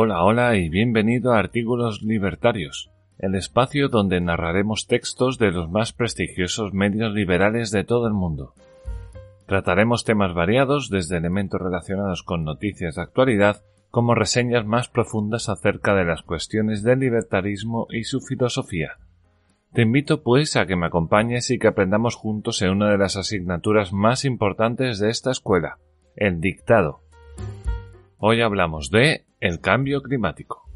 Hola, hola y bienvenido a Artículos Libertarios, el espacio donde narraremos textos de los más prestigiosos medios liberales de todo el mundo. Trataremos temas variados, desde elementos relacionados con noticias de actualidad, como reseñas más profundas acerca de las cuestiones del libertarismo y su filosofía. Te invito pues a que me acompañes y que aprendamos juntos en una de las asignaturas más importantes de esta escuela, el dictado. Hoy hablamos de el cambio climático.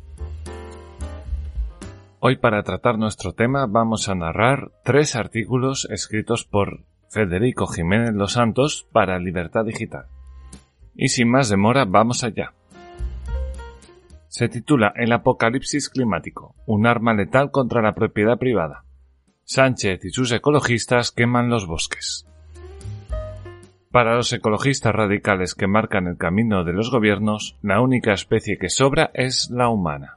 Hoy para tratar nuestro tema vamos a narrar tres artículos escritos por Federico Jiménez Los Santos para Libertad Digital. Y sin más demora, vamos allá. Se titula El apocalipsis climático, un arma letal contra la propiedad privada. Sánchez y sus ecologistas queman los bosques. Para los ecologistas radicales que marcan el camino de los gobiernos, la única especie que sobra es la humana.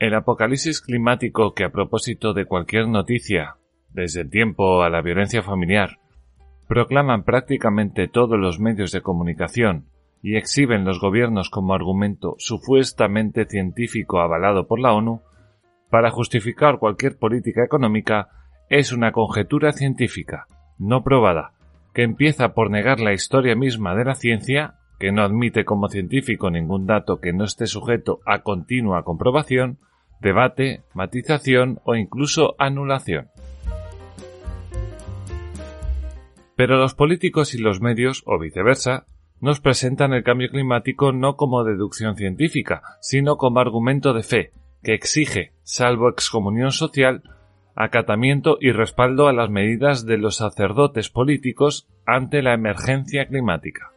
El apocalipsis climático que a propósito de cualquier noticia desde el tiempo a la violencia familiar, proclaman prácticamente todos los medios de comunicación y exhiben los gobiernos como argumento supuestamente científico avalado por la ONU, para justificar cualquier política económica es una conjetura científica, no probada, que empieza por negar la historia misma de la ciencia, que no admite como científico ningún dato que no esté sujeto a continua comprobación, debate, matización o incluso anulación. Pero los políticos y los medios, o viceversa, nos presentan el cambio climático no como deducción científica, sino como argumento de fe, que exige, salvo excomunión social, acatamiento y respaldo a las medidas de los sacerdotes políticos ante la emergencia climática.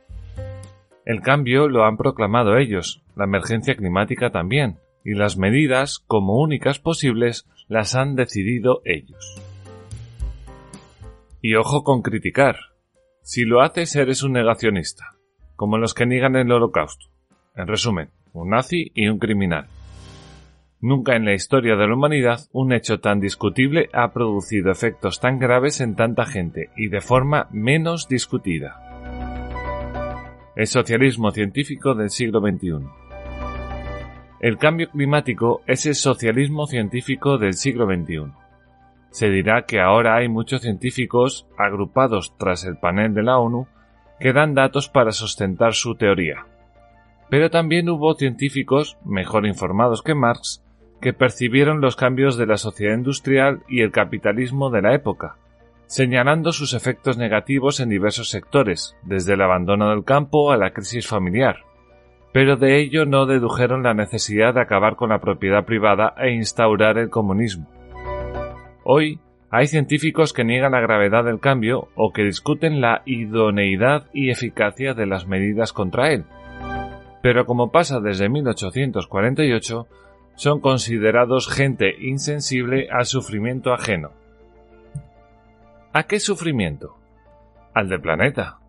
El cambio lo han proclamado ellos, la emergencia climática también, y las medidas, como únicas posibles, las han decidido ellos. Y ojo con criticar. Si lo haces eres un negacionista, como los que niegan el holocausto. En resumen, un nazi y un criminal. Nunca en la historia de la humanidad un hecho tan discutible ha producido efectos tan graves en tanta gente y de forma menos discutida. El socialismo científico del siglo XXI. El cambio climático es el socialismo científico del siglo XXI se dirá que ahora hay muchos científicos agrupados tras el panel de la ONU que dan datos para sustentar su teoría. Pero también hubo científicos, mejor informados que Marx, que percibieron los cambios de la sociedad industrial y el capitalismo de la época, señalando sus efectos negativos en diversos sectores, desde el abandono del campo a la crisis familiar. Pero de ello no dedujeron la necesidad de acabar con la propiedad privada e instaurar el comunismo. Hoy hay científicos que niegan la gravedad del cambio o que discuten la idoneidad y eficacia de las medidas contra él. Pero como pasa desde 1848, son considerados gente insensible al sufrimiento ajeno. ¿A qué sufrimiento? Al del planeta.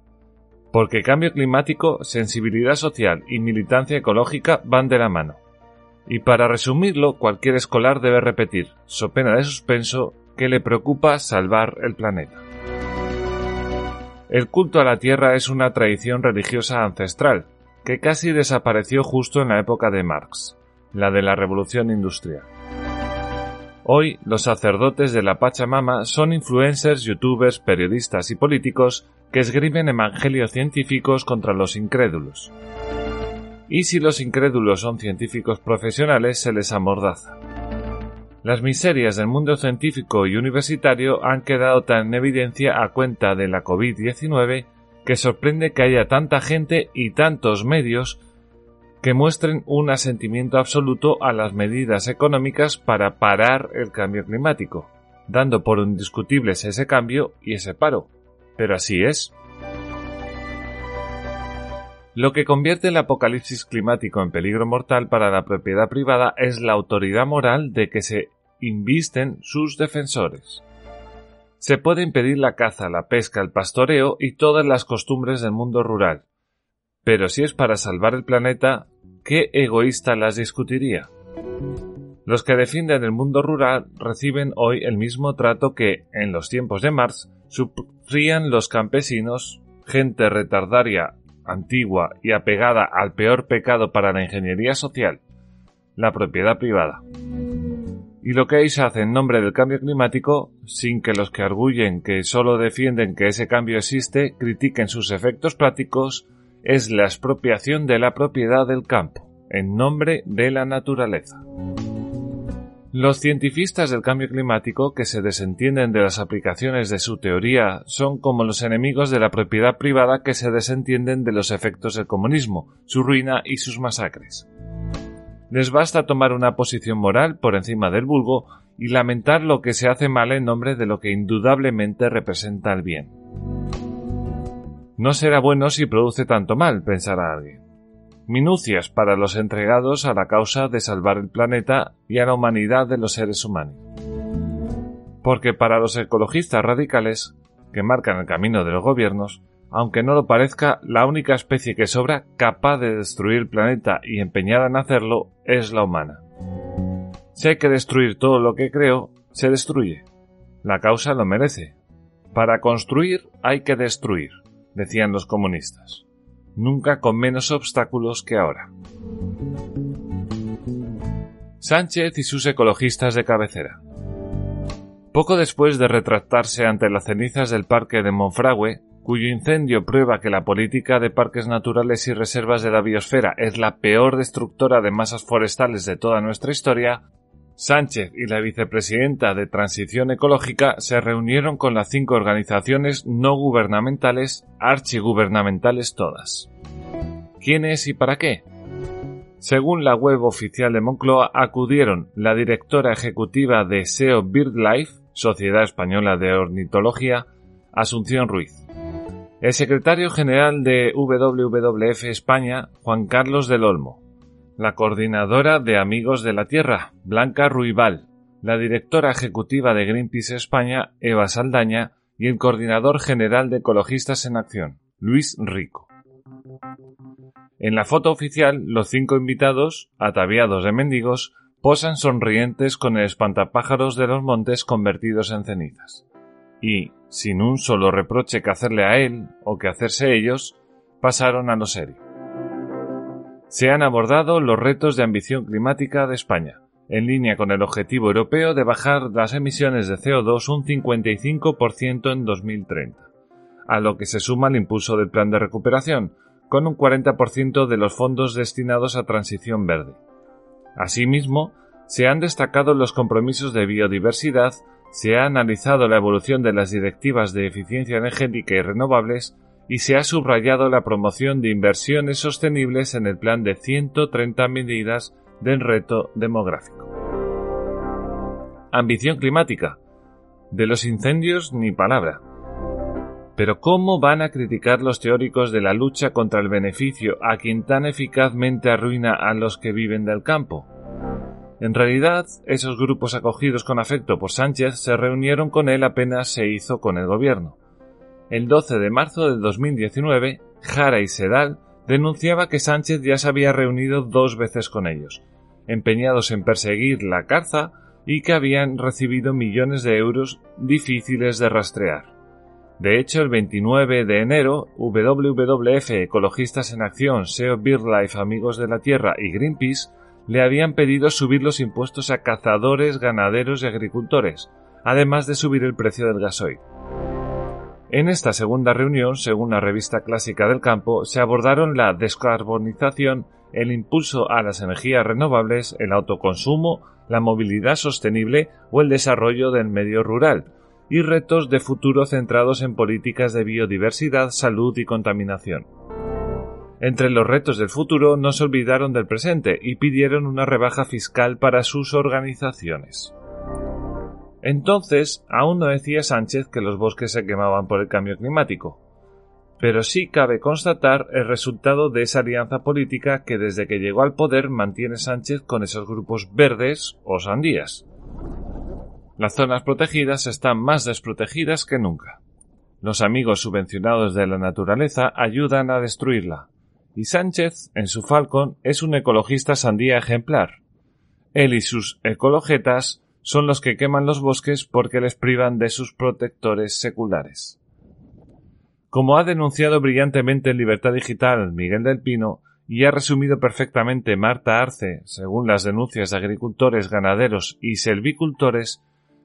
Porque cambio climático, sensibilidad social y militancia ecológica van de la mano. Y para resumirlo, cualquier escolar debe repetir, so pena de suspenso, que le preocupa salvar el planeta. El culto a la Tierra es una tradición religiosa ancestral, que casi desapareció justo en la época de Marx, la de la Revolución Industrial. Hoy, los sacerdotes de la Pachamama son influencers, youtubers, periodistas y políticos que esgrimen evangelios científicos contra los incrédulos y si los incrédulos son científicos profesionales se les amordaza. Las miserias del mundo científico y universitario han quedado tan en evidencia a cuenta de la COVID-19 que sorprende que haya tanta gente y tantos medios que muestren un asentimiento absoluto a las medidas económicas para parar el cambio climático, dando por indiscutibles ese cambio y ese paro. Pero así es. Lo que convierte el apocalipsis climático en peligro mortal para la propiedad privada es la autoridad moral de que se invisten sus defensores. Se puede impedir la caza, la pesca, el pastoreo y todas las costumbres del mundo rural. Pero si es para salvar el planeta, ¿qué egoísta las discutiría? Los que defienden el mundo rural reciben hoy el mismo trato que, en los tiempos de Marx, sufrían los campesinos, gente retardaria, antigua y apegada al peor pecado para la ingeniería social, la propiedad privada y lo que se hace en nombre del cambio climático sin que los que arguyen que solo defienden que ese cambio existe critiquen sus efectos prácticos es la expropiación de la propiedad del campo en nombre de la naturaleza. Los cientifistas del cambio climático que se desentienden de las aplicaciones de su teoría son como los enemigos de la propiedad privada que se desentienden de los efectos del comunismo, su ruina y sus masacres. Les basta tomar una posición moral por encima del vulgo y lamentar lo que se hace mal en nombre de lo que indudablemente representa el bien. No será bueno si produce tanto mal, pensará alguien. Minucias para los entregados a la causa de salvar el planeta y a la humanidad de los seres humanos. Porque para los ecologistas radicales, que marcan el camino de los gobiernos, aunque no lo parezca, la única especie que sobra capaz de destruir el planeta y empeñada en hacerlo es la humana. Si hay que destruir todo lo que creo, se destruye. La causa lo merece. Para construir hay que destruir, decían los comunistas. Nunca con menos obstáculos que ahora. Sánchez y sus ecologistas de cabecera. Poco después de retractarse ante las cenizas del parque de Monfragüe, cuyo incendio prueba que la política de parques naturales y reservas de la biosfera es la peor destructora de masas forestales de toda nuestra historia, Sánchez y la vicepresidenta de Transición Ecológica se reunieron con las cinco organizaciones no gubernamentales, archigubernamentales todas. ¿Quién es y para qué? Según la web oficial de Moncloa, acudieron la directora ejecutiva de SEO BirdLife, Sociedad Española de Ornitología, Asunción Ruiz, el secretario general de WWF España, Juan Carlos del Olmo, la coordinadora de Amigos de la Tierra, Blanca Ruibal, la directora ejecutiva de Greenpeace España, Eva Saldaña, y el coordinador general de Ecologistas en Acción, Luis Rico. En la foto oficial, los cinco invitados, ataviados de mendigos, posan sonrientes con el espantapájaros de los montes convertidos en cenizas. Y, sin un solo reproche que hacerle a él o que hacerse ellos, pasaron a lo serio. Se han abordado los retos de ambición climática de España, en línea con el objetivo europeo de bajar las emisiones de CO2 un 55% en 2030, a lo que se suma el impulso del plan de recuperación, con un 40% de los fondos destinados a transición verde. Asimismo, se han destacado los compromisos de biodiversidad se ha analizado la evolución de las directivas de eficiencia energética y renovables y se ha subrayado la promoción de inversiones sostenibles en el plan de 130 medidas del reto demográfico. Ambición climática. De los incendios ni palabra. Pero ¿cómo van a criticar los teóricos de la lucha contra el beneficio a quien tan eficazmente arruina a los que viven del campo? En realidad, esos grupos acogidos con afecto por Sánchez se reunieron con él apenas se hizo con el gobierno. El 12 de marzo de 2019, Jara y Sedal denunciaba que Sánchez ya se había reunido dos veces con ellos, empeñados en perseguir la carza y que habían recibido millones de euros difíciles de rastrear. De hecho, el 29 de enero, WWF, Ecologistas en Acción, SEO BirdLife, Amigos de la Tierra y Greenpeace le habían pedido subir los impuestos a cazadores, ganaderos y agricultores, además de subir el precio del gasoil. En esta segunda reunión, según la revista clásica del campo, se abordaron la descarbonización, el impulso a las energías renovables, el autoconsumo la movilidad sostenible o el desarrollo del medio rural, y retos de futuro centrados en políticas de biodiversidad, salud y contaminación. Entre los retos del futuro no se olvidaron del presente y pidieron una rebaja fiscal para sus organizaciones. Entonces, aún no decía Sánchez que los bosques se quemaban por el cambio climático, pero sí cabe constatar el resultado de esa alianza política que desde que llegó al poder mantiene Sánchez con esos grupos verdes o sandías. Las zonas protegidas están más desprotegidas que nunca. Los amigos subvencionados de la naturaleza ayudan a destruirla. Y Sánchez, en su Falcon, es un ecologista sandía ejemplar. Él y sus ecologetas son los que queman los bosques porque les privan de sus protectores seculares. Como ha denunciado brillantemente en Libertad Digital Miguel del Pino y ha resumido perfectamente Marta Arce, según las denuncias de agricultores, ganaderos y selvicultores,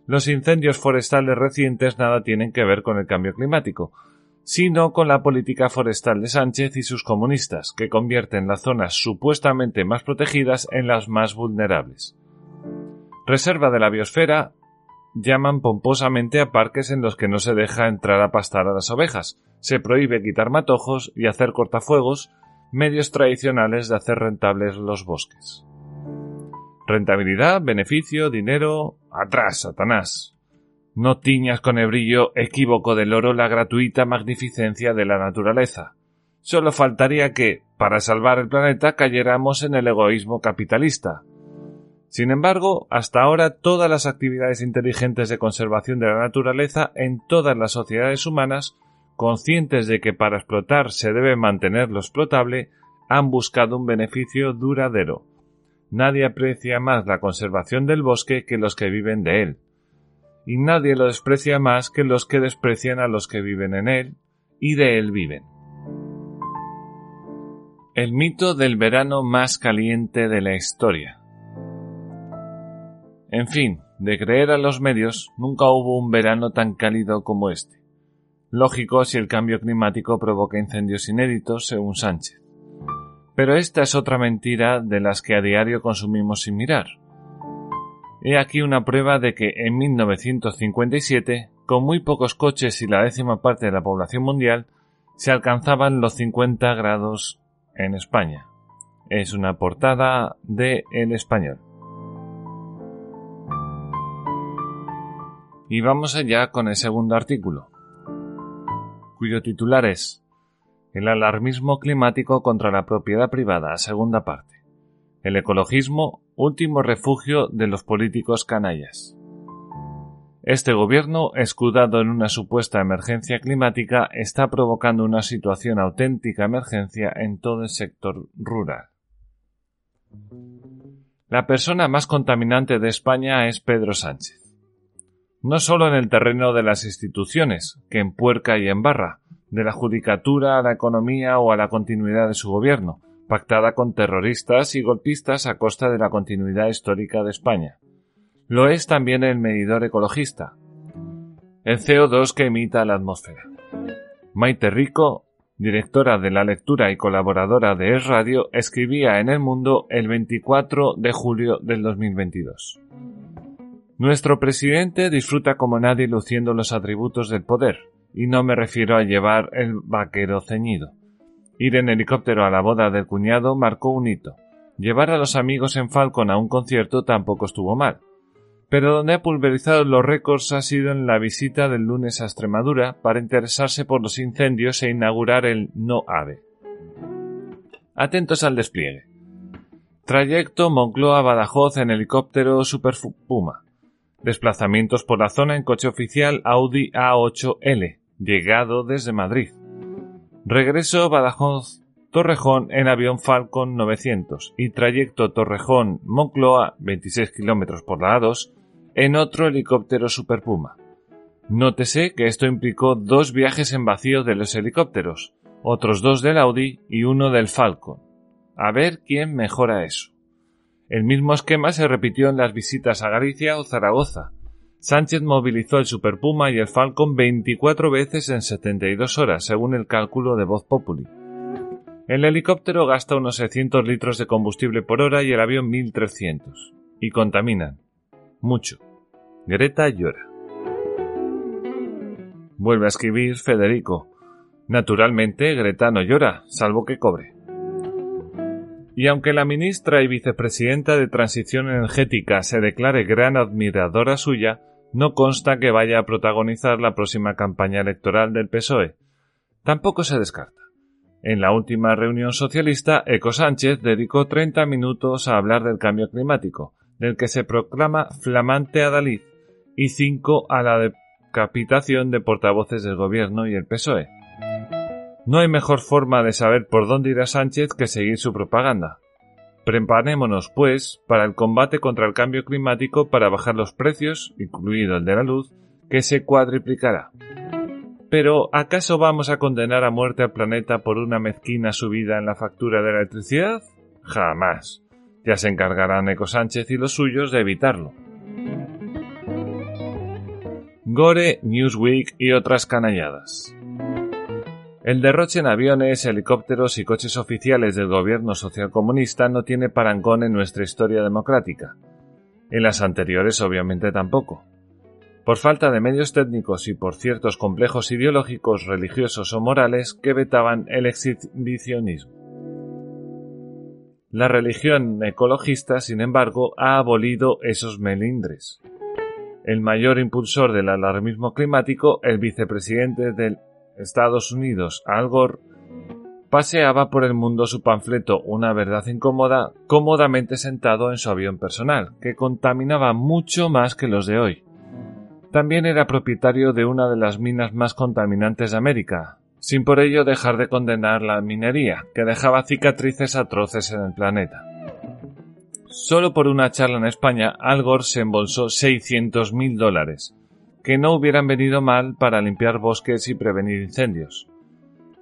los incendios forestales recientes nada tienen que ver con el cambio climático, sino con la política forestal de Sánchez y sus comunistas, que convierten las zonas supuestamente más protegidas en las más vulnerables. Reserva de la biosfera llaman pomposamente a parques en los que no se deja entrar a pastar a las ovejas, se prohíbe quitar matojos y hacer cortafuegos, medios tradicionales de hacer rentables los bosques. Rentabilidad, beneficio, dinero. Atrás, Satanás. No tiñas con el brillo equívoco del oro la gratuita magnificencia de la naturaleza. Solo faltaría que, para salvar el planeta, cayéramos en el egoísmo capitalista. Sin embargo, hasta ahora todas las actividades inteligentes de conservación de la naturaleza en todas las sociedades humanas, conscientes de que para explotar se debe mantener lo explotable, han buscado un beneficio duradero, Nadie aprecia más la conservación del bosque que los que viven de él, y nadie lo desprecia más que los que desprecian a los que viven en él y de él viven. El mito del verano más caliente de la historia. En fin, de creer a los medios, nunca hubo un verano tan cálido como este. Lógico si el cambio climático provoca incendios inéditos, según Sánchez. Pero esta es otra mentira de las que a diario consumimos sin mirar. He aquí una prueba de que en 1957, con muy pocos coches y la décima parte de la población mundial, se alcanzaban los 50 grados en España. Es una portada de El Español. Y vamos allá con el segundo artículo, cuyo titular es el alarmismo climático contra la propiedad privada, segunda parte. El ecologismo, último refugio de los políticos canallas. Este gobierno, escudado en una supuesta emergencia climática, está provocando una situación auténtica emergencia en todo el sector rural. La persona más contaminante de España es Pedro Sánchez. No solo en el terreno de las instituciones, que empuerca y embarra, de la judicatura a la economía o a la continuidad de su gobierno, pactada con terroristas y golpistas a costa de la continuidad histórica de España. Lo es también el medidor ecologista, el CO2 que emita la atmósfera. Maite Rico, directora de la lectura y colaboradora de Es Radio, escribía en El Mundo el 24 de julio del 2022. Nuestro presidente disfruta como nadie luciendo los atributos del poder, y no me refiero a llevar el vaquero ceñido. Ir en helicóptero a la boda del cuñado marcó un hito. Llevar a los amigos en Falcon a un concierto tampoco estuvo mal. Pero donde ha pulverizado los récords ha sido en la visita del lunes a Extremadura para interesarse por los incendios e inaugurar el No Ave. Atentos al despliegue. Trayecto Moncloa-Badajoz en helicóptero Super Puma. Desplazamientos por la zona en coche oficial Audi A8L llegado desde Madrid. Regreso Badajoz Torrejón en avión Falcon 900 y trayecto Torrejón-Moncloa 26 km por la A2 en otro helicóptero Super Puma. Nótese que esto implicó dos viajes en vacío de los helicópteros, otros dos del Audi y uno del Falcon. A ver quién mejora eso. El mismo esquema se repitió en las visitas a Galicia o Zaragoza, Sánchez movilizó el Super Puma y el Falcon 24 veces en 72 horas, según el cálculo de Voz Populi. El helicóptero gasta unos 600 litros de combustible por hora y el avión 1300. y contaminan. Mucho. Greta llora. Vuelve a escribir Federico. Naturalmente, Greta no llora, salvo que cobre. Y aunque la ministra y vicepresidenta de Transición Energética se declare gran admiradora suya, no consta que vaya a protagonizar la próxima campaña electoral del PSOE. Tampoco se descarta. En la última reunión socialista, Eco Sánchez dedicó 30 minutos a hablar del cambio climático, del que se proclama flamante adalid, y 5 a la decapitación de portavoces del gobierno y el PSOE. No hay mejor forma de saber por dónde irá Sánchez que seguir su propaganda. Preparémonos, pues, para el combate contra el cambio climático para bajar los precios, incluido el de la luz, que se cuadriplicará. Pero, ¿acaso vamos a condenar a muerte al planeta por una mezquina subida en la factura de la electricidad? Jamás. Ya se encargarán Eco Sánchez y los suyos de evitarlo. Gore, Newsweek y otras canalladas. El derroche en aviones, helicópteros y coches oficiales del gobierno socialcomunista no tiene parangón en nuestra historia democrática. En las anteriores obviamente tampoco por falta de medios técnicos y por ciertos complejos ideológicos, religiosos o morales que vetaban el exhibicionismo. La religión ecologista, sin embargo, ha abolido esos melindres. El mayor impulsor del alarmismo climático, el vicepresidente de Estados Unidos, Al Gore, paseaba por el mundo su panfleto Una verdad incómoda cómodamente sentado en su avión personal, que contaminaba mucho más que los de hoy. También era propietario de una de las minas más contaminantes de América, sin por ello dejar de condenar la minería, que dejaba cicatrices atroces en el planeta. Solo por una charla en España, Al Gore se embolsó 600 mil dólares, que no hubieran venido mal para limpiar bosques y prevenir incendios.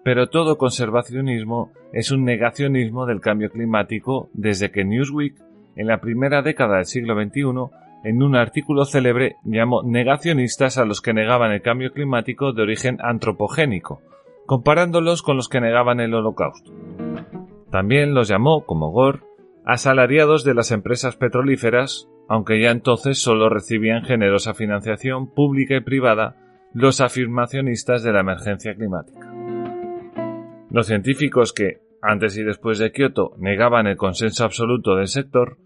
Pero todo conservacionismo es un negacionismo del cambio climático desde que Newsweek, en la primera década del siglo XXI, en un artículo célebre llamó negacionistas a los que negaban el cambio climático de origen antropogénico, comparándolos con los que negaban el holocausto. También los llamó, como Gore, asalariados de las empresas petrolíferas, aunque ya entonces solo recibían generosa financiación pública y privada los afirmacionistas de la emergencia climática. Los científicos que, antes y después de Kioto, negaban el consenso absoluto del sector,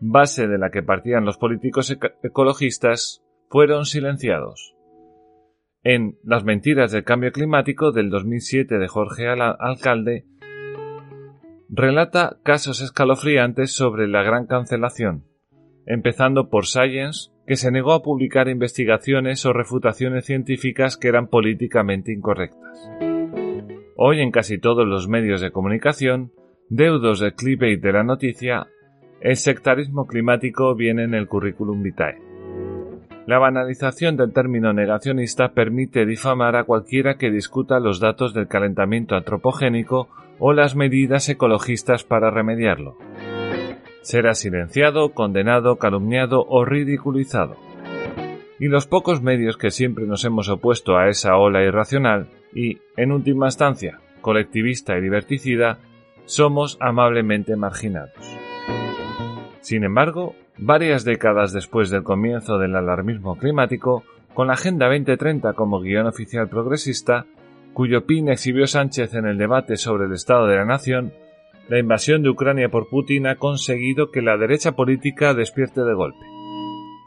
base de la que partían los políticos ecologistas, fueron silenciados. En Las mentiras del cambio climático del 2007 de Jorge Alcalde, relata casos escalofriantes sobre la gran cancelación, empezando por Science, que se negó a publicar investigaciones o refutaciones científicas que eran políticamente incorrectas. Hoy en casi todos los medios de comunicación, deudos de clickbait de la noticia el sectarismo climático viene en el currículum vitae. La banalización del término negacionista permite difamar a cualquiera que discuta los datos del calentamiento antropogénico o las medidas ecologistas para remediarlo. Será silenciado, condenado, calumniado o ridiculizado. Y los pocos medios que siempre nos hemos opuesto a esa ola irracional y, en última instancia, colectivista y diverticida, somos amablemente marginados. Sin embargo, varias décadas después del comienzo del alarmismo climático, con la Agenda 2030 como guion oficial progresista, cuyo pin exhibió Sánchez en el debate sobre el Estado de la Nación, la invasión de Ucrania por Putin ha conseguido que la derecha política despierte de golpe.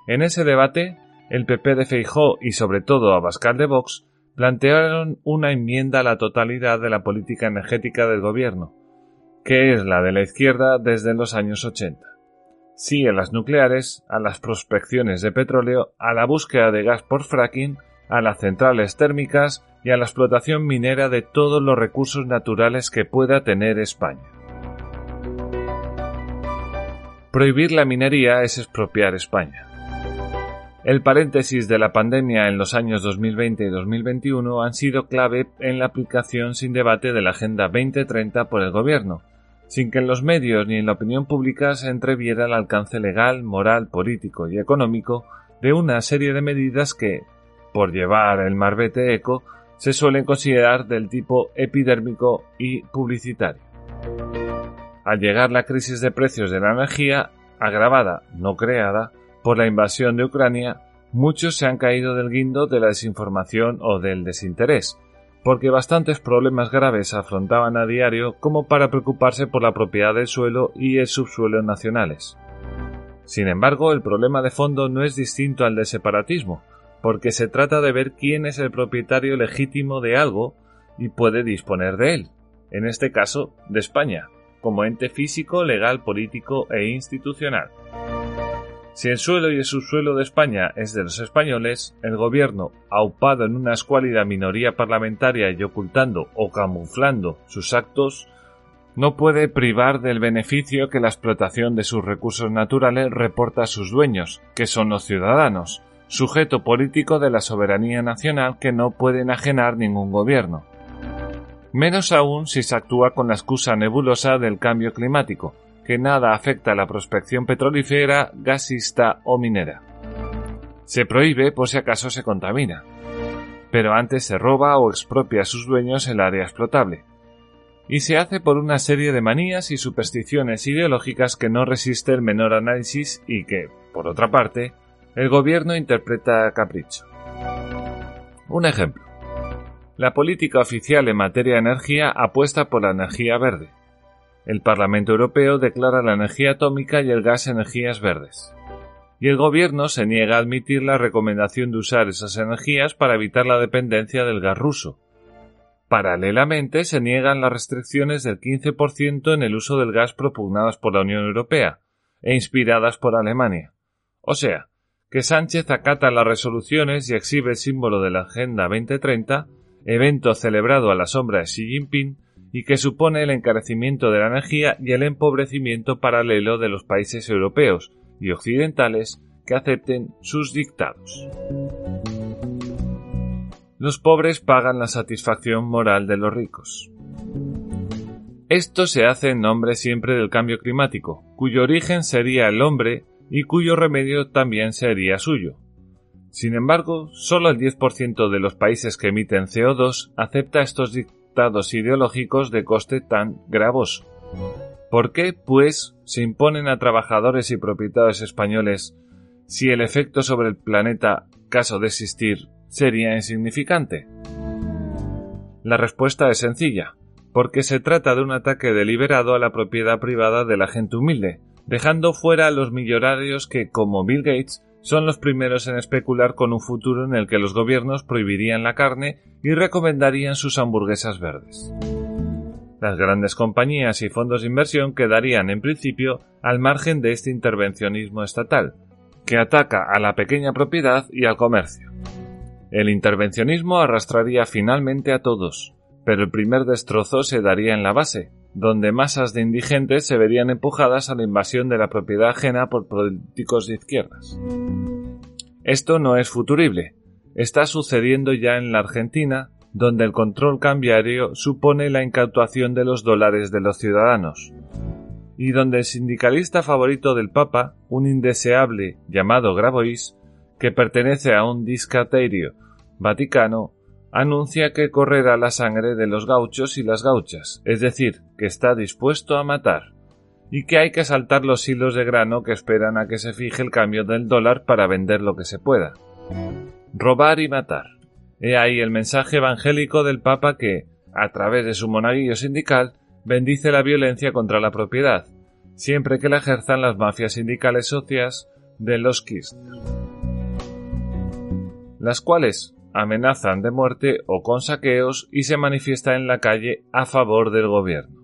En ese debate, el PP de Feijó y sobre todo Abascal de Vox plantearon una enmienda a la totalidad de la política energética del gobierno, que es la de la izquierda desde los años 80 sí a las nucleares, a las prospecciones de petróleo, a la búsqueda de gas por fracking, a las centrales térmicas y a la explotación minera de todos los recursos naturales que pueda tener España. Prohibir la minería es expropiar España. El paréntesis de la pandemia en los años 2020 y 2021 han sido clave en la aplicación sin debate de la Agenda 2030 por el Gobierno, sin que en los medios ni en la opinión pública se entreviera el alcance legal, moral, político y económico de una serie de medidas que, por llevar el marbete eco, se suelen considerar del tipo epidérmico y publicitario. Al llegar la crisis de precios de la energía, agravada, no creada, por la invasión de Ucrania, muchos se han caído del guindo de la desinformación o del desinterés, porque bastantes problemas graves afrontaban a diario como para preocuparse por la propiedad del suelo y el subsuelo nacionales. Sin embargo, el problema de fondo no es distinto al del separatismo, porque se trata de ver quién es el propietario legítimo de algo y puede disponer de él, en este caso de España, como ente físico, legal, político e institucional. Si el suelo y el subsuelo de España es de los españoles, el gobierno, aupado en una escuálida minoría parlamentaria y ocultando o camuflando sus actos, no puede privar del beneficio que la explotación de sus recursos naturales reporta a sus dueños, que son los ciudadanos, sujeto político de la soberanía nacional que no puede enajenar ningún gobierno. Menos aún si se actúa con la excusa nebulosa del cambio climático, que nada afecta a la prospección petrolífera, gasista o minera. Se prohíbe por si acaso se contamina, pero antes se roba o expropia a sus dueños el área explotable. Y se hace por una serie de manías y supersticiones ideológicas que no resiste el menor análisis y que, por otra parte, el gobierno interpreta a capricho. Un ejemplo. La política oficial en materia de energía apuesta por la energía verde, el Parlamento Europeo declara la energía atómica y el gas energías verdes. Y el Gobierno se niega a admitir la recomendación de usar esas energías para evitar la dependencia del gas ruso. Paralelamente, se niegan las restricciones del 15% en el uso del gas propugnadas por la Unión Europea e inspiradas por Alemania. O sea, que Sánchez acata las resoluciones y exhibe el símbolo de la Agenda 2030, evento celebrado a la sombra de Xi Jinping, y que supone el encarecimiento de la energía y el empobrecimiento paralelo de los países europeos y occidentales que acepten sus dictados. Los pobres pagan la satisfacción moral de los ricos. Esto se hace en nombre siempre del cambio climático, cuyo origen sería el hombre y cuyo remedio también sería suyo. Sin embargo, solo el 10% de los países que emiten CO2 acepta estos dictados ideológicos de coste tan gravoso. ¿Por qué, pues, se imponen a trabajadores y propietarios españoles si el efecto sobre el planeta, caso de existir, sería insignificante? La respuesta es sencilla, porque se trata de un ataque deliberado a la propiedad privada de la gente humilde, dejando fuera a los millonarios que, como Bill Gates, son los primeros en especular con un futuro en el que los gobiernos prohibirían la carne y recomendarían sus hamburguesas verdes. Las grandes compañías y fondos de inversión quedarían en principio al margen de este intervencionismo estatal, que ataca a la pequeña propiedad y al comercio. El intervencionismo arrastraría finalmente a todos, pero el primer destrozo se daría en la base, donde masas de indigentes se verían empujadas a la invasión de la propiedad ajena por políticos de izquierdas. Esto no es futurible. Está sucediendo ya en la Argentina, donde el control cambiario supone la incautación de los dólares de los ciudadanos, y donde el sindicalista favorito del Papa, un indeseable llamado Grabois, que pertenece a un discaterio vaticano, anuncia que correrá la sangre de los gauchos y las gauchas, es decir, que está dispuesto a matar, y que hay que saltar los hilos de grano que esperan a que se fije el cambio del dólar para vender lo que se pueda. Robar y matar. He ahí el mensaje evangélico del Papa que, a través de su monaguillo sindical, bendice la violencia contra la propiedad, siempre que la ejerzan las mafias sindicales socias de los Kirchner, las cuales, amenazan de muerte o con saqueos y se manifiesta en la calle a favor del gobierno.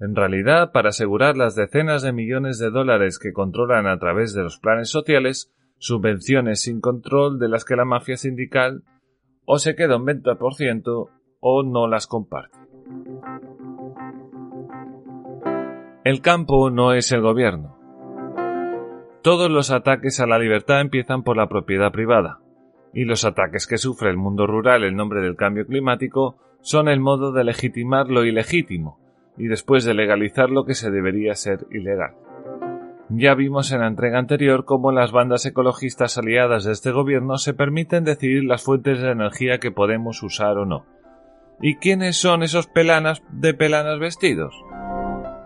En realidad, para asegurar las decenas de millones de dólares que controlan a través de los planes sociales, subvenciones sin control de las que la mafia sindical o se queda un 20% o no las comparte. El campo no es el gobierno. Todos los ataques a la libertad empiezan por la propiedad privada, y los ataques que sufre el mundo rural en nombre del cambio climático son el modo de legitimar lo ilegítimo y después de legalizar lo que se debería ser ilegal. Ya vimos en la entrega anterior cómo las bandas ecologistas aliadas de este gobierno se permiten decidir las fuentes de energía que podemos usar o no. ¿Y quiénes son esos pelanas de pelanas vestidos?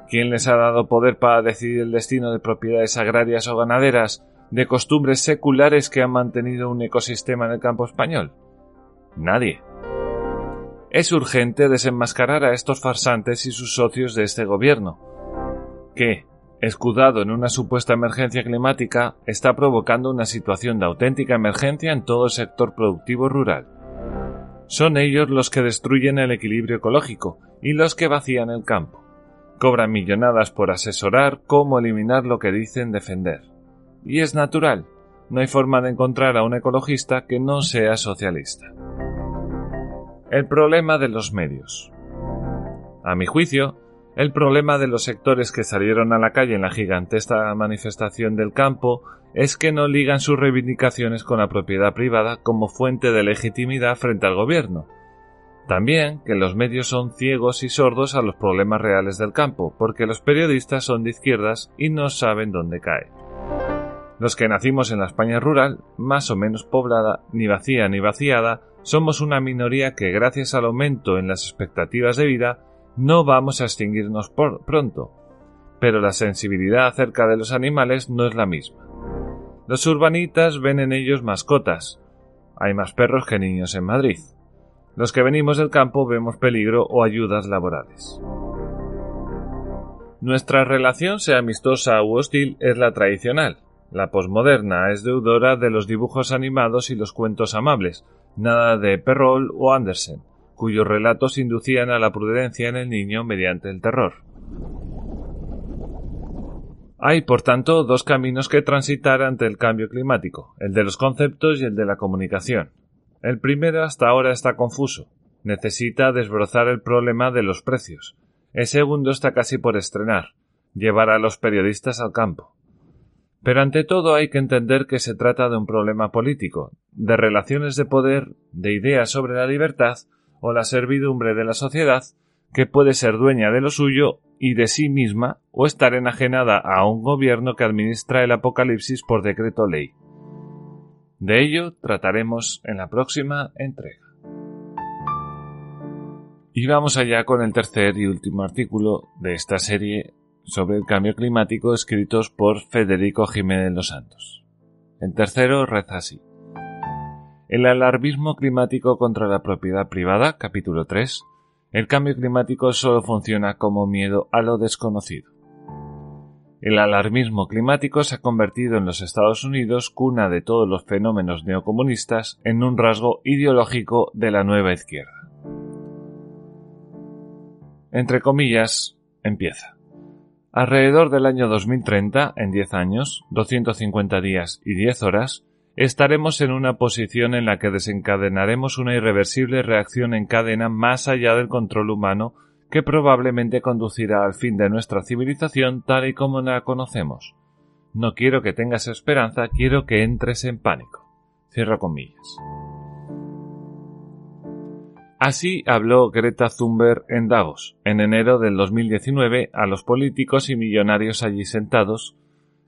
¿Quién les ha dado poder para decidir el destino de propiedades agrarias o ganaderas, de costumbres seculares que han mantenido un ecosistema en el campo español? Nadie. Es urgente desenmascarar a estos farsantes y sus socios de este gobierno, que, escudado en una supuesta emergencia climática, está provocando una situación de auténtica emergencia en todo el sector productivo rural. Son ellos los que destruyen el equilibrio ecológico y los que vacían el campo. Cobran millonadas por asesorar cómo eliminar lo que dicen defender. Y es natural, no hay forma de encontrar a un ecologista que no sea socialista. El problema de los medios. A mi juicio, el problema de los sectores que salieron a la calle en la gigantesca manifestación del campo es que no ligan sus reivindicaciones con la propiedad privada como fuente de legitimidad frente al gobierno, también que los medios son ciegos y sordos a los problemas reales del campo, porque los periodistas son de izquierdas y no saben dónde cae. Los que nacimos en la España rural, más o menos poblada, ni vacía ni vaciada, somos una minoría que gracias al aumento en las expectativas de vida no vamos a extinguirnos por pronto. Pero la sensibilidad acerca de los animales no es la misma. Los urbanitas ven en ellos mascotas. Hay más perros que niños en Madrid. Los que venimos del campo vemos peligro o ayudas laborales. Nuestra relación, sea amistosa u hostil, es la tradicional. La posmoderna es deudora de los dibujos animados y los cuentos amables, nada de Perrol o Andersen, cuyos relatos inducían a la prudencia en el niño mediante el terror. Hay, por tanto, dos caminos que transitar ante el cambio climático, el de los conceptos y el de la comunicación. El primero hasta ahora está confuso. Necesita desbrozar el problema de los precios. El segundo está casi por estrenar, llevar a los periodistas al campo. Pero ante todo hay que entender que se trata de un problema político, de relaciones de poder, de ideas sobre la libertad o la servidumbre de la sociedad, que puede ser dueña de lo suyo y de sí misma o estar enajenada a un gobierno que administra el apocalipsis por decreto ley. De ello trataremos en la próxima entrega. Y vamos allá con el tercer y último artículo de esta serie sobre el cambio climático escritos por Federico Jiménez Los Santos. El tercero reza así. El alarmismo climático contra la propiedad privada, capítulo 3. El cambio climático solo funciona como miedo a lo desconocido. El alarmismo climático se ha convertido en los Estados Unidos, cuna de todos los fenómenos neocomunistas, en un rasgo ideológico de la nueva izquierda. Entre comillas, empieza. Alrededor del año 2030, en 10 años, 250 días y 10 horas, estaremos en una posición en la que desencadenaremos una irreversible reacción en cadena más allá del control humano que probablemente conducirá al fin de nuestra civilización tal y como la conocemos. No quiero que tengas esperanza, quiero que entres en pánico. Cierro comillas. Así habló Greta Thunberg en Davos, en enero del 2019, a los políticos y millonarios allí sentados,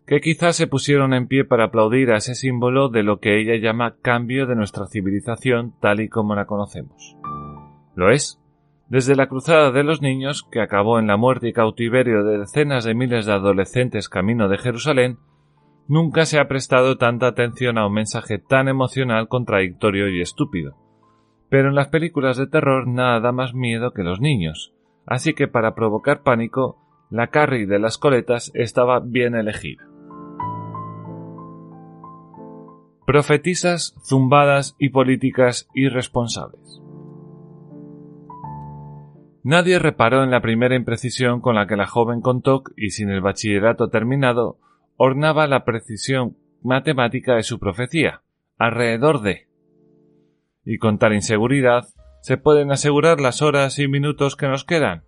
que quizás se pusieron en pie para aplaudir a ese símbolo de lo que ella llama cambio de nuestra civilización tal y como la conocemos. Lo es, desde la Cruzada de los Niños, que acabó en la muerte y cautiverio de decenas de miles de adolescentes camino de Jerusalén, nunca se ha prestado tanta atención a un mensaje tan emocional, contradictorio y estúpido. Pero en las películas de terror nada da más miedo que los niños, así que para provocar pánico, la Carrie de las coletas estaba bien elegida. Profetisas, zumbadas y políticas irresponsables. Nadie reparó en la primera imprecisión con la que la joven con TOC y sin el bachillerato terminado ornaba la precisión matemática de su profecía, alrededor de. Y con tal inseguridad, ¿se pueden asegurar las horas y minutos que nos quedan?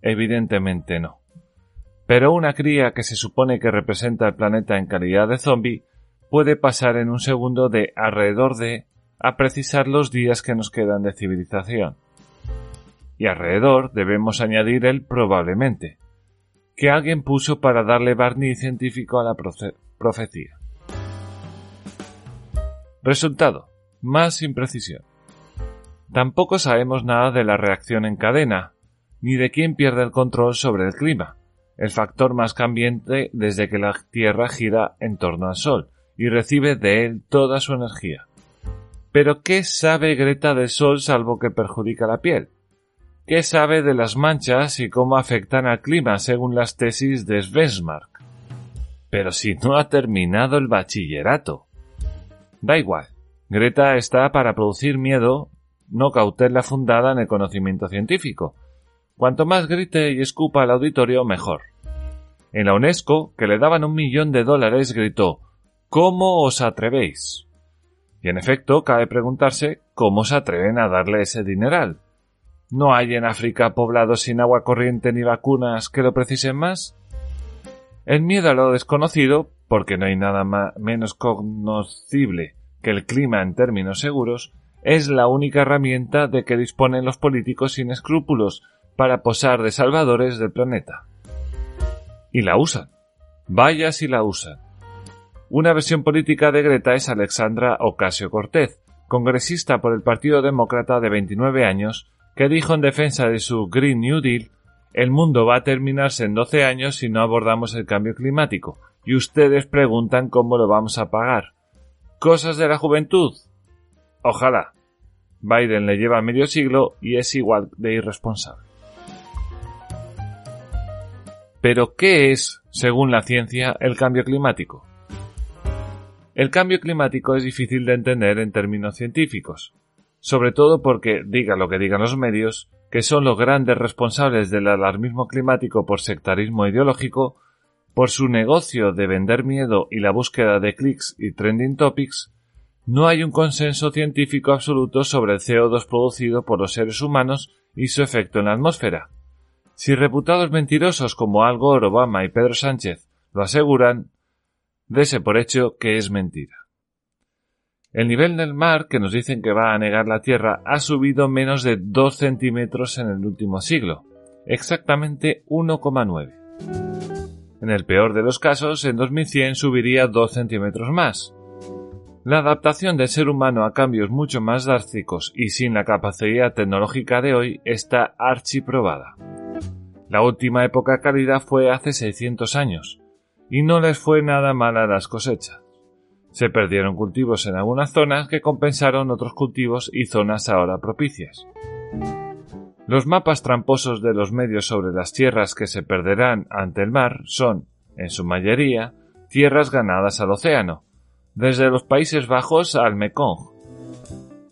Evidentemente no. Pero una cría que se supone que representa el planeta en calidad de zombie puede pasar en un segundo de alrededor de a precisar los días que nos quedan de civilización y alrededor debemos añadir el probablemente, que alguien puso para darle barniz científico a la profecía. Resultado, más imprecisión. Tampoco sabemos nada de la reacción en cadena, ni de quién pierde el control sobre el clima. el factor más cambiante desde que la Tierra gira en torno al Sol y recibe de él toda su energía. Pero ¿qué sabe Greta del Sol salvo que perjudica la piel? ¿Qué sabe de las manchas y cómo afectan al clima según las tesis de Svensmark? Pero si no ha terminado el bachillerato. Da igual. Greta está para producir miedo, no cautela fundada en el conocimiento científico. Cuanto más grite y escupa al auditorio, mejor. En la UNESCO, que le daban un millón de dólares, gritó ¿Cómo os atrevéis? Y en efecto, cabe preguntarse cómo se atreven a darle ese dineral. ¿No hay en África poblados sin agua corriente ni vacunas que lo precisen más? El miedo a lo desconocido, porque no hay nada menos conocible que el clima en términos seguros, es la única herramienta de que disponen los políticos sin escrúpulos para posar de salvadores del planeta. Y la usan. Vaya si la usan. Una versión política de Greta es Alexandra Ocasio Cortez, congresista por el Partido Demócrata de 29 años, que dijo en defensa de su Green New Deal el mundo va a terminarse en 12 años si no abordamos el cambio climático, y ustedes preguntan cómo lo vamos a pagar. ¿Cosas de la juventud? Ojalá. Biden le lleva medio siglo y es igual de irresponsable. Pero, ¿qué es, según la ciencia, el cambio climático? El cambio climático es difícil de entender en términos científicos, sobre todo porque, diga lo que digan los medios, que son los grandes responsables del alarmismo climático por sectarismo ideológico, por su negocio de vender miedo y la búsqueda de clics y trending topics, no hay un consenso científico absoluto sobre el CO2 producido por los seres humanos y su efecto en la atmósfera. Si reputados mentirosos como Al Gore, Obama y Pedro Sánchez lo aseguran, dese por hecho que es mentira. El nivel del mar, que nos dicen que va a negar la Tierra, ha subido menos de 2 centímetros en el último siglo, exactamente 1,9. En el peor de los casos, en 2100 subiría 2 centímetros más. La adaptación del ser humano a cambios mucho más drásticos y sin la capacidad tecnológica de hoy está archiprobada. La última época cálida fue hace 600 años, y no les fue nada mal a las cosechas. Se perdieron cultivos en algunas zonas que compensaron otros cultivos y zonas ahora propicias. Los mapas tramposos de los medios sobre las tierras que se perderán ante el mar son, en su mayoría, tierras ganadas al océano, desde los Países Bajos al Mekong.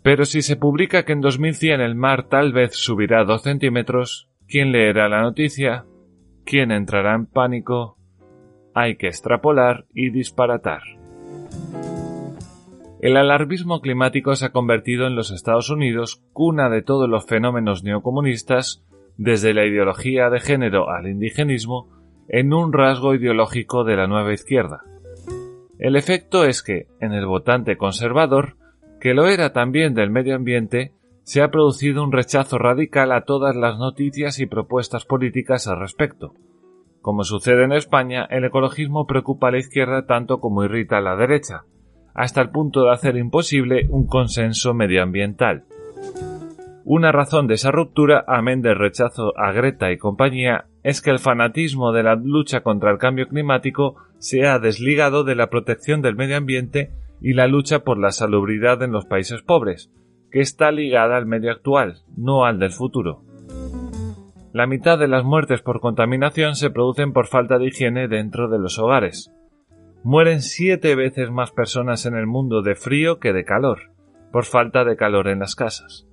Pero si se publica que en 2100 el mar tal vez subirá dos centímetros, ¿quién leerá la noticia? ¿Quién entrará en pánico? Hay que extrapolar y disparatar. El alarmismo climático se ha convertido en los Estados Unidos cuna de todos los fenómenos neocomunistas, desde la ideología de género al indigenismo, en un rasgo ideológico de la nueva izquierda. El efecto es que, en el votante conservador, que lo era también del medio ambiente, se ha producido un rechazo radical a todas las noticias y propuestas políticas al respecto. Como sucede en España, el ecologismo preocupa a la izquierda tanto como irrita a la derecha, hasta el punto de hacer imposible un consenso medioambiental. Una razón de esa ruptura, amén del rechazo a Greta y compañía, es que el fanatismo de la lucha contra el cambio climático se ha desligado de la protección del medio ambiente y la lucha por la salubridad en los países pobres, que está ligada al medio actual, no al del futuro. La mitad de las muertes por contaminación se producen por falta de higiene dentro de los hogares. Mueren siete veces más personas en el mundo de frío que de calor, por falta de calor en las casas.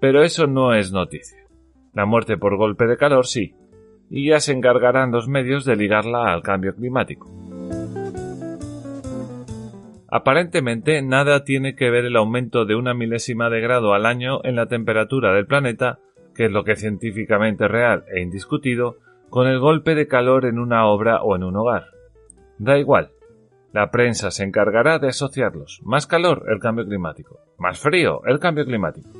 Pero eso no es noticia. La muerte por golpe de calor sí, y ya se encargarán los medios de ligarla al cambio climático. Aparentemente nada tiene que ver el aumento de una milésima de grado al año en la temperatura del planeta, que es lo que es científicamente real e indiscutido, con el golpe de calor en una obra o en un hogar. Da igual, la prensa se encargará de asociarlos. Más calor, el cambio climático. Más frío, el cambio climático.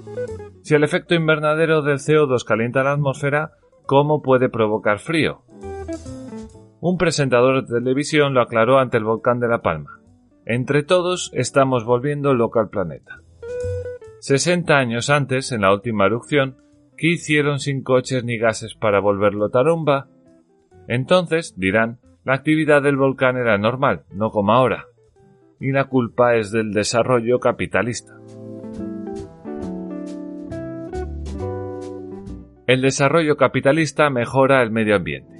Si el efecto invernadero del CO2 calienta la atmósfera, ¿cómo puede provocar frío? Un presentador de televisión lo aclaró ante el volcán de La Palma. Entre todos estamos volviendo loco al planeta. 60 años antes, en la última erupción, ¿qué hicieron sin coches ni gases para volverlo tarumba? Entonces, dirán, la actividad del volcán era normal, no como ahora. Y la culpa es del desarrollo capitalista. El desarrollo capitalista mejora el medio ambiente.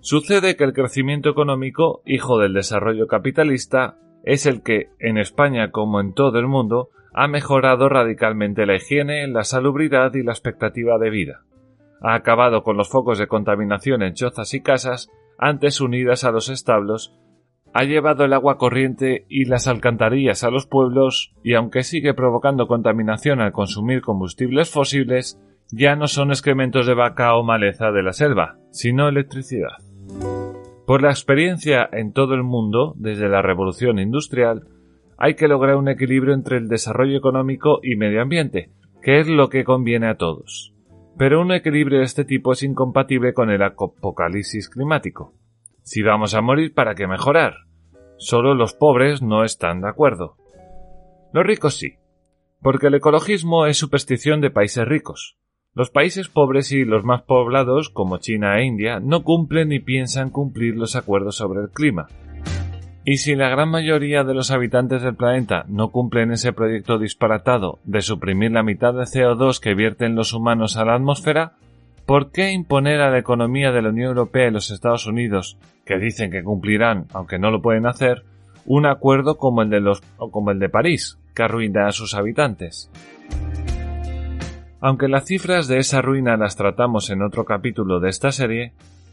Sucede que el crecimiento económico, hijo del desarrollo capitalista, es el que, en España como en todo el mundo, ha mejorado radicalmente la higiene, la salubridad y la expectativa de vida. Ha acabado con los focos de contaminación en chozas y casas, antes unidas a los establos, ha llevado el agua corriente y las alcantarillas a los pueblos y aunque sigue provocando contaminación al consumir combustibles fósiles, ya no son excrementos de vaca o maleza de la selva, sino electricidad. Por la experiencia en todo el mundo, desde la revolución industrial, hay que lograr un equilibrio entre el desarrollo económico y medio ambiente, que es lo que conviene a todos. Pero un equilibrio de este tipo es incompatible con el apocalipsis climático. Si vamos a morir, ¿para qué mejorar? Solo los pobres no están de acuerdo. Los ricos sí, porque el ecologismo es superstición de países ricos. Los países pobres y los más poblados, como China e India, no cumplen ni piensan cumplir los acuerdos sobre el clima. Y si la gran mayoría de los habitantes del planeta no cumplen ese proyecto disparatado de suprimir la mitad de CO2 que vierten los humanos a la atmósfera, ¿por qué imponer a la economía de la Unión Europea y los Estados Unidos, que dicen que cumplirán, aunque no lo pueden hacer, un acuerdo como el de los como el de París, que arruina a sus habitantes? Aunque las cifras de esa ruina las tratamos en otro capítulo de esta serie,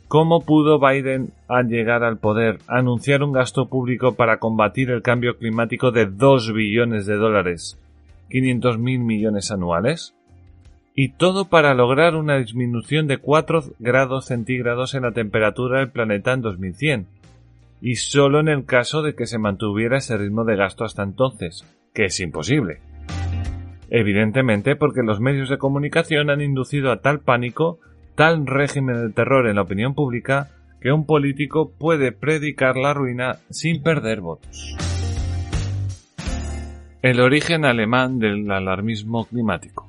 ¿cómo pudo Biden, al llegar al poder, anunciar un gasto público para combatir el cambio climático de 2 billones de dólares, 500 mil millones anuales? Y todo para lograr una disminución de 4 grados centígrados en la temperatura del planeta en 2100, y solo en el caso de que se mantuviera ese ritmo de gasto hasta entonces, que es imposible. Evidentemente porque los medios de comunicación han inducido a tal pánico, tal régimen de terror en la opinión pública, que un político puede predicar la ruina sin perder votos. El origen alemán del alarmismo climático.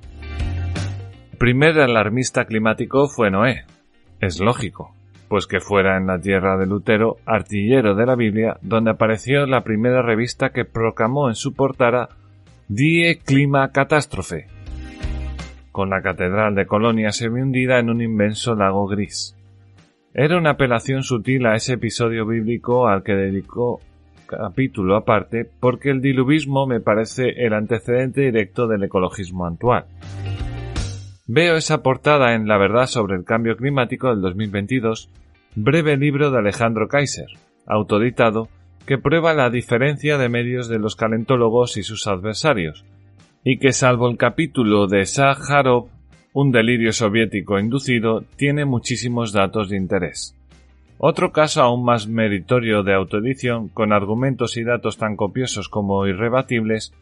El primer alarmista climático fue Noé. Es lógico, pues que fuera en la tierra de Lutero, artillero de la Biblia, donde apareció la primera revista que proclamó en su portada Die Clima Catástrofe, con la catedral de Colonia semi-hundida en un inmenso lago gris. Era una apelación sutil a ese episodio bíblico al que dedicó capítulo aparte porque el diluvismo me parece el antecedente directo del ecologismo actual. Veo esa portada en La verdad sobre el cambio climático del 2022, breve libro de Alejandro Kaiser, autoditado que prueba la diferencia de medios de los calentólogos y sus adversarios, y que salvo el capítulo de Sájarov, un delirio soviético inducido, tiene muchísimos datos de interés. Otro caso aún más meritorio de autoedición, con argumentos y datos tan copiosos como irrebatibles,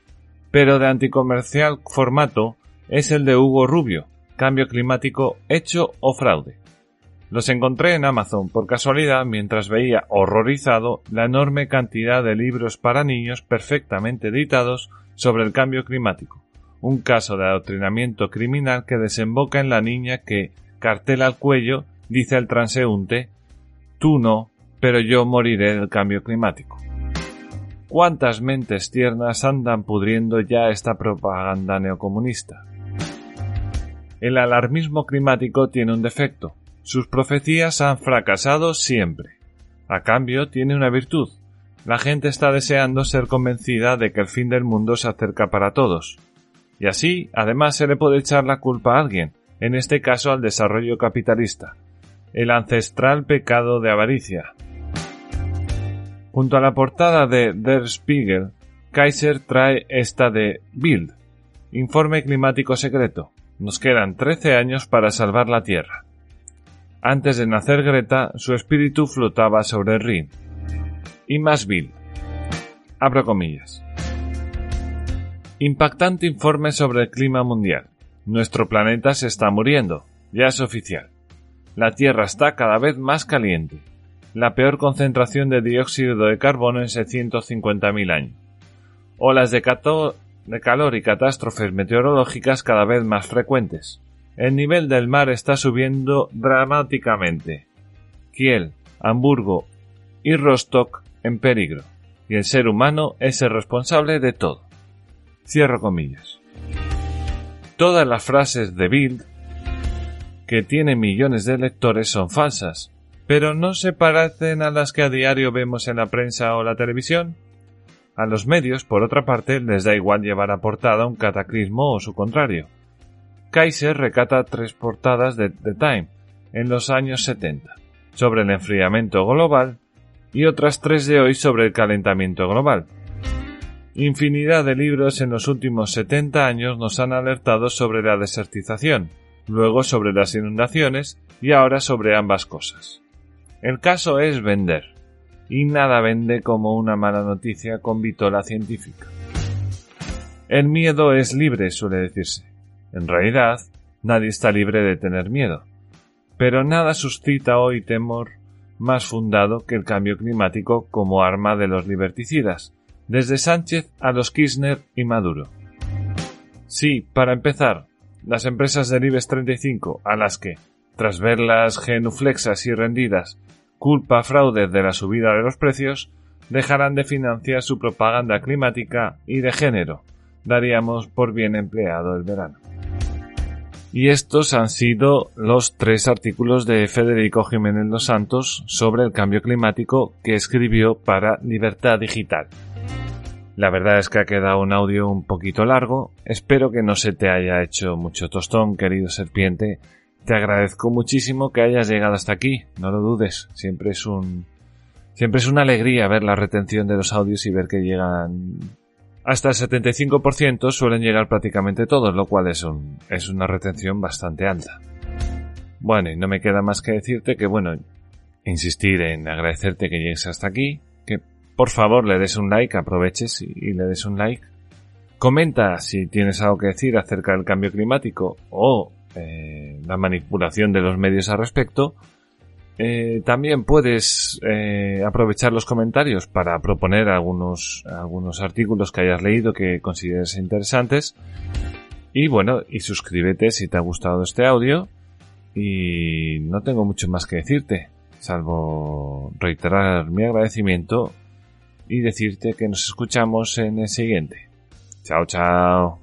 pero de anticomercial formato, es el de Hugo Rubio, Cambio climático hecho o fraude. Los encontré en Amazon por casualidad mientras veía horrorizado la enorme cantidad de libros para niños perfectamente editados sobre el cambio climático, un caso de adoctrinamiento criminal que desemboca en la niña que, cartel al cuello, dice al transeúnte Tú no, pero yo moriré del cambio climático. ¿Cuántas mentes tiernas andan pudriendo ya esta propaganda neocomunista? El alarmismo climático tiene un defecto, sus profecías han fracasado siempre. A cambio, tiene una virtud. La gente está deseando ser convencida de que el fin del mundo se acerca para todos. Y así, además, se le puede echar la culpa a alguien, en este caso al desarrollo capitalista, el ancestral pecado de avaricia. Junto a la portada de Der Spiegel, Kaiser trae esta de Bild, Informe Climático Secreto. Nos quedan 13 años para salvar la Tierra. Antes de nacer Greta, su espíritu flotaba sobre el Rin. Y más Bill. Abro comillas. Impactante informe sobre el clima mundial. Nuestro planeta se está muriendo. Ya es oficial. La Tierra está cada vez más caliente. La peor concentración de dióxido de carbono en 650.000 años. Olas de calor y catástrofes meteorológicas cada vez más frecuentes. El nivel del mar está subiendo dramáticamente. Kiel, Hamburgo y Rostock en peligro, y el ser humano es el responsable de todo. Cierro comillas. Todas las frases de Bild, que tiene millones de lectores, son falsas, pero no se parecen a las que a diario vemos en la prensa o la televisión. A los medios, por otra parte, les da igual llevar a portada un cataclismo o su contrario. Kaiser recata tres portadas de The Time en los años 70 sobre el enfriamiento global y otras tres de hoy sobre el calentamiento global. Infinidad de libros en los últimos 70 años nos han alertado sobre la desertización, luego sobre las inundaciones y ahora sobre ambas cosas. El caso es vender, y nada vende como una mala noticia con vitola científica. El miedo es libre, suele decirse. En realidad, nadie está libre de tener miedo. Pero nada suscita hoy temor más fundado que el cambio climático como arma de los liberticidas, desde Sánchez a los Kirchner y Maduro. Sí, para empezar, las empresas del IBEX 35, a las que, tras verlas genuflexas y rendidas, culpa fraude de la subida de los precios, dejarán de financiar su propaganda climática y de género. Daríamos por bien empleado el verano. Y estos han sido los tres artículos de Federico Jiménez Los Santos sobre el cambio climático que escribió para Libertad Digital. La verdad es que ha quedado un audio un poquito largo. Espero que no se te haya hecho mucho tostón, querido serpiente. Te agradezco muchísimo que hayas llegado hasta aquí. No lo dudes. Siempre es un, siempre es una alegría ver la retención de los audios y ver que llegan hasta el 75% suelen llegar prácticamente todos, lo cual es, un, es una retención bastante alta. Bueno, y no me queda más que decirte que, bueno, insistir en agradecerte que llegues hasta aquí, que por favor le des un like, aproveches y, le des un like. Comenta si tienes algo que decir acerca del cambio climático o eh, la manipulación de los medios al respecto eh, también puedes eh, aprovechar los comentarios para proponer algunos, algunos artículos que hayas leído que consideres interesantes. Y bueno, y suscríbete si te ha gustado este audio. Y no tengo mucho más que decirte, salvo reiterar mi agradecimiento y decirte que nos escuchamos en el siguiente. Chao, chao.